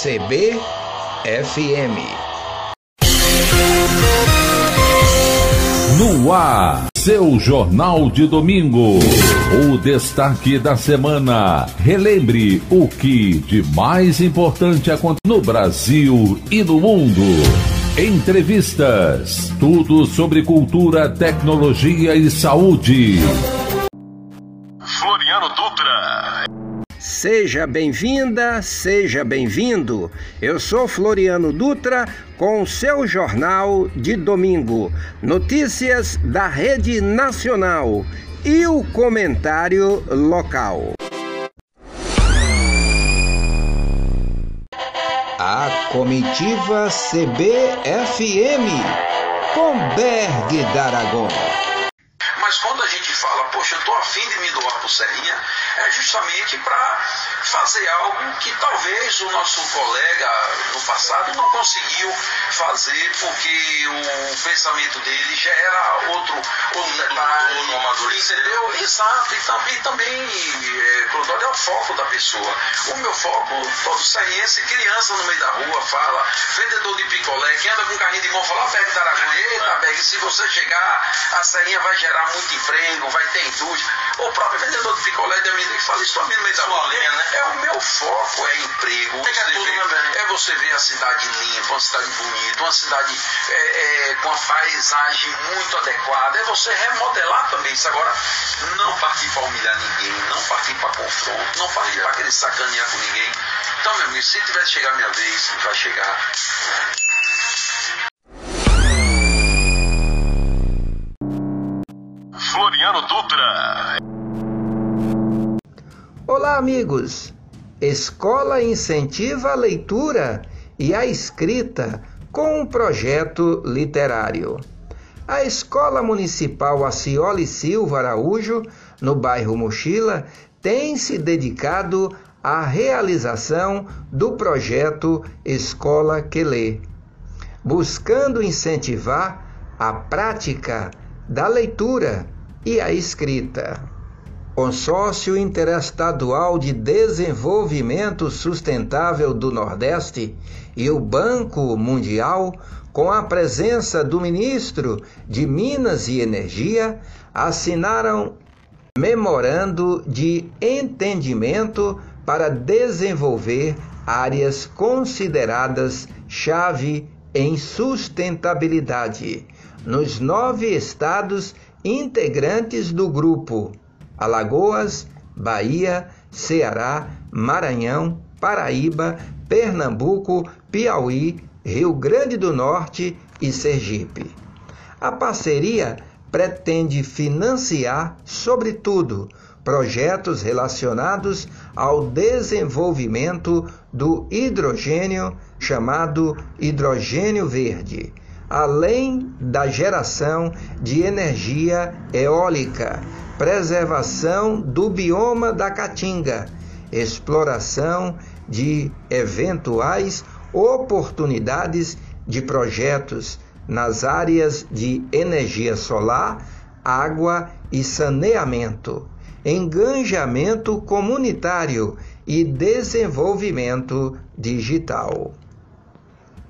CBFM. No ar, seu Jornal de Domingo. O destaque da semana. Relembre o que de mais importante acontece no Brasil e no mundo. Entrevistas. Tudo sobre cultura, tecnologia e saúde. Seja bem-vinda, seja bem-vindo. Eu sou Floriano Dutra com o seu jornal de domingo. Notícias da Rede Nacional e o comentário local. A comitiva CBFM com Berg D'Aragon. Mas quando a gente fala, poxa, eu tô afim de me doar pro Serrinha, é justamente para fazer algo que talvez o nosso colega no passado não conseguiu fazer porque o pensamento dele já era outro, outro detalhe, entendeu? Exato, e também, também é, Clodório é o foco da pessoa. O meu foco, todo serriense, criança no meio da rua, fala, vendedor de picolé, que anda com carrinho de mão, fala, Berg da Aragonha, eita Berg, se você chegar, a serrinha vai gerar muito emprego, vai ter indústria. O próprio vendedor de picolé de amendoim fala isso também no meio da rua. Né? É o meu foco, é emprego. Você vê, é você ver a cidade limpa, uma cidade bonita, uma cidade é, é, com a paisagem muito adequada. É você remodelar também isso. Agora, não partir para humilhar ninguém, não partir para confronto, não partir para querer sacanear com ninguém. Então, meu amigo, se tiver que chegar a minha vez, vai chegar. Dutra. Olá, amigos! Escola incentiva a leitura e a escrita com um projeto literário. A Escola Municipal Acioli Silva Araújo, no bairro Mochila, tem se dedicado à realização do projeto Escola que Lê, buscando incentivar a prática da leitura e a escrita. Consórcio Interestadual de Desenvolvimento Sustentável do Nordeste e o Banco Mundial, com a presença do ministro de Minas e Energia, assinaram memorando de entendimento para desenvolver áreas consideradas chave em sustentabilidade nos nove estados integrantes do grupo Alagoas, Bahia, Ceará, Maranhão, Paraíba, Pernambuco, Piauí, Rio Grande do Norte e Sergipe. A parceria pretende financiar, sobretudo, projetos relacionados ao desenvolvimento do hidrogênio, chamado hidrogênio verde, além da geração de energia eólica preservação do bioma da Caatinga, exploração de eventuais oportunidades de projetos nas áreas de energia solar, água e saneamento, engajamento comunitário e desenvolvimento digital.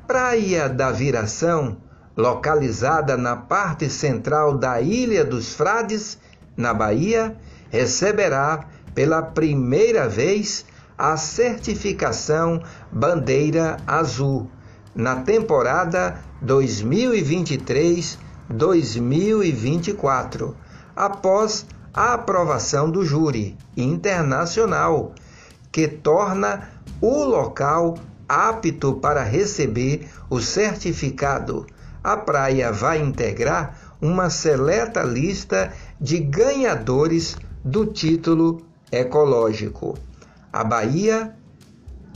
Praia da Viração, localizada na parte central da Ilha dos Frades, na Bahia, receberá pela primeira vez a certificação Bandeira Azul na temporada 2023-2024, após a aprovação do júri internacional, que torna o local apto para receber o certificado. A praia vai integrar uma seleta lista de ganhadores do título ecológico. A Bahia,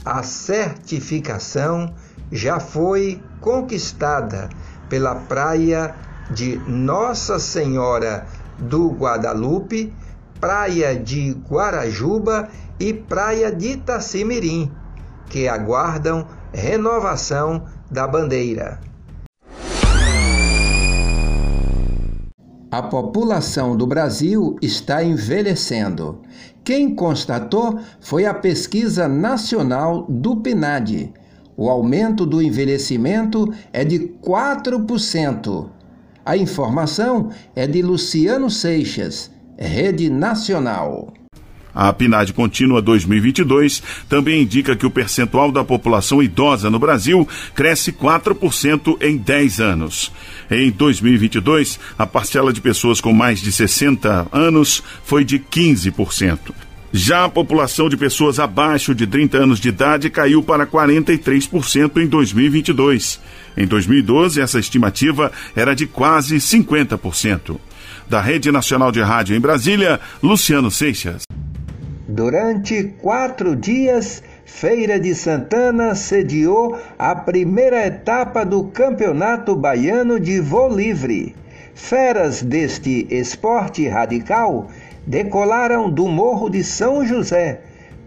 a certificação já foi conquistada pela praia de Nossa Senhora do Guadalupe, praia de Guarajuba e praia de Itacimirim, que aguardam renovação da bandeira. A população do Brasil está envelhecendo. Quem constatou foi a pesquisa nacional do PNAD. O aumento do envelhecimento é de 4%. A informação é de Luciano Seixas, Rede Nacional. A PNAD Contínua 2022 também indica que o percentual da população idosa no Brasil cresce 4% em 10 anos. Em 2022, a parcela de pessoas com mais de 60 anos foi de 15%. Já a população de pessoas abaixo de 30 anos de idade caiu para 43% em 2022. Em 2012, essa estimativa era de quase 50%. Da Rede Nacional de Rádio em Brasília, Luciano Seixas. Durante quatro dias, Feira de Santana sediou a primeira etapa do Campeonato Baiano de Voo Livre. Feras deste esporte radical decolaram do Morro de São José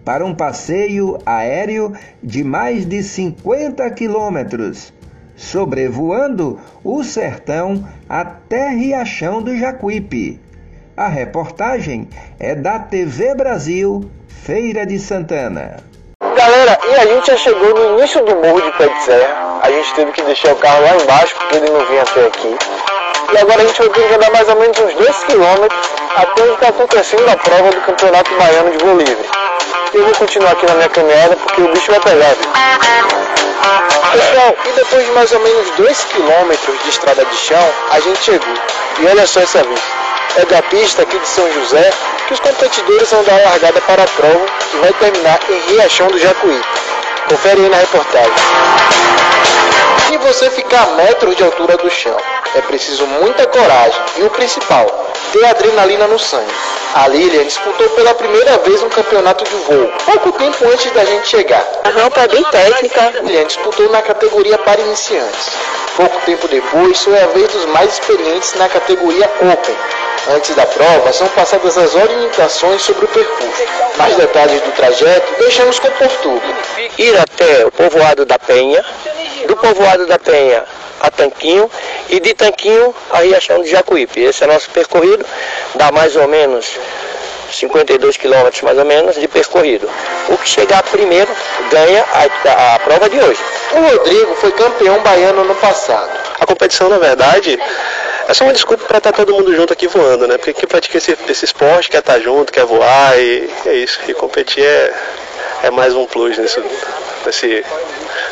para um passeio aéreo de mais de 50 quilômetros, sobrevoando o sertão até Riachão do Jacuípe. A reportagem é da TV Brasil, Feira de Santana. Galera, e a gente já chegou no início do morro de Pé de Serra. A gente teve que deixar o carro lá embaixo porque ele não vinha até aqui. E agora a gente vai ter que andar mais ou menos uns 2 km até onde está acontecendo a prova do Campeonato Baiano de Voo Livre. Eu vou continuar aqui na minha caminhada porque o bicho vai pegar. Pessoal, e depois de mais ou menos 2 km de estrada de chão, a gente chegou. E olha só essa vista é da pista aqui de São José que os competidores vão dar a largada para a prova que vai terminar em Riachão do Jacuí. Confere aí na reportagem. E você ficar a metros de altura do chão, é preciso muita coragem e o principal, ter adrenalina no sangue. A Lilian disputou pela primeira vez um campeonato de voo, pouco tempo antes da gente chegar. A rampa é bem técnica. Lilian disputou na categoria para iniciantes. Pouco tempo depois, foi a vez dos mais experientes na categoria Open, Antes da prova, são passadas as orientações sobre o percurso. Mais detalhes do trajeto deixamos com Portuga. Ir até o povoado da Penha, do povoado da Penha a Tanquinho e de Tanquinho a Riachão de Jacuípe. Esse é nosso percorrido, dá mais ou menos 52 quilômetros mais ou menos de percorrido. O que chegar primeiro ganha a, a prova de hoje. O Rodrigo foi campeão baiano no passado. A competição, na verdade, é só uma desculpa para estar tá todo mundo junto aqui voando, né? Porque quem pratica esse, esse esporte quer estar tá junto, quer voar e é isso. E competir é, é mais um plus nesse, nesse,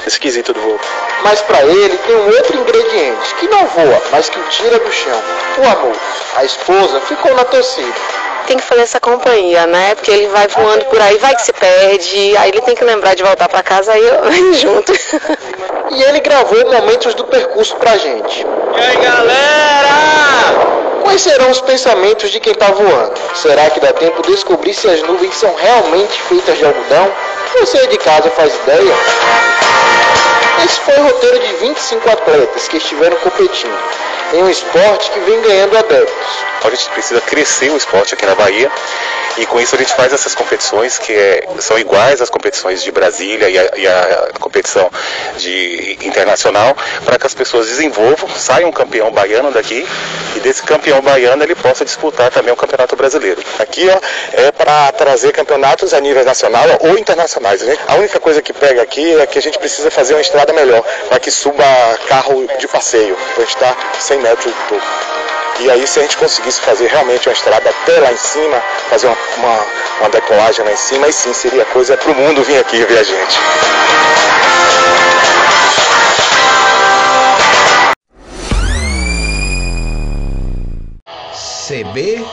nesse quesito do voo. Mas para ele tem um outro ingrediente que não voa, mas que o tira do chão: o amor. A esposa ficou na torcida tem que fazer essa companhia, né? Porque ele vai voando por aí, vai que se perde, aí ele tem que lembrar de voltar para casa, aí eu venho junto. E ele gravou momentos do percurso pra gente. E aí, galera? Quais serão os pensamentos de quem está voando? Será que dá tempo de descobrir se as nuvens são realmente feitas de algodão? Você de casa faz ideia? Esse foi o roteiro de 25 atletas que estiveram competindo em um esporte que vem ganhando adeptos. A gente precisa crescer o esporte aqui na Bahia e com isso a gente faz essas competições que é, são iguais às competições de Brasília e a, e a competição de internacional para que as pessoas desenvolvam, saiam um campeão baiano daqui e desse campeão baiano ele possa disputar também o campeonato brasileiro. Aqui ó, é para trazer campeonatos a nível nacional ou internacionais. Né? A única coisa que pega aqui é que a gente precisa fazer uma estrada melhor para que suba carro de passeio, para estar 100 metros do topo. E aí, se a gente conseguisse fazer realmente uma estrada até lá em cima, fazer uma, uma, uma decolagem lá em cima, aí sim seria coisa para o mundo vir aqui ver a gente. CBFM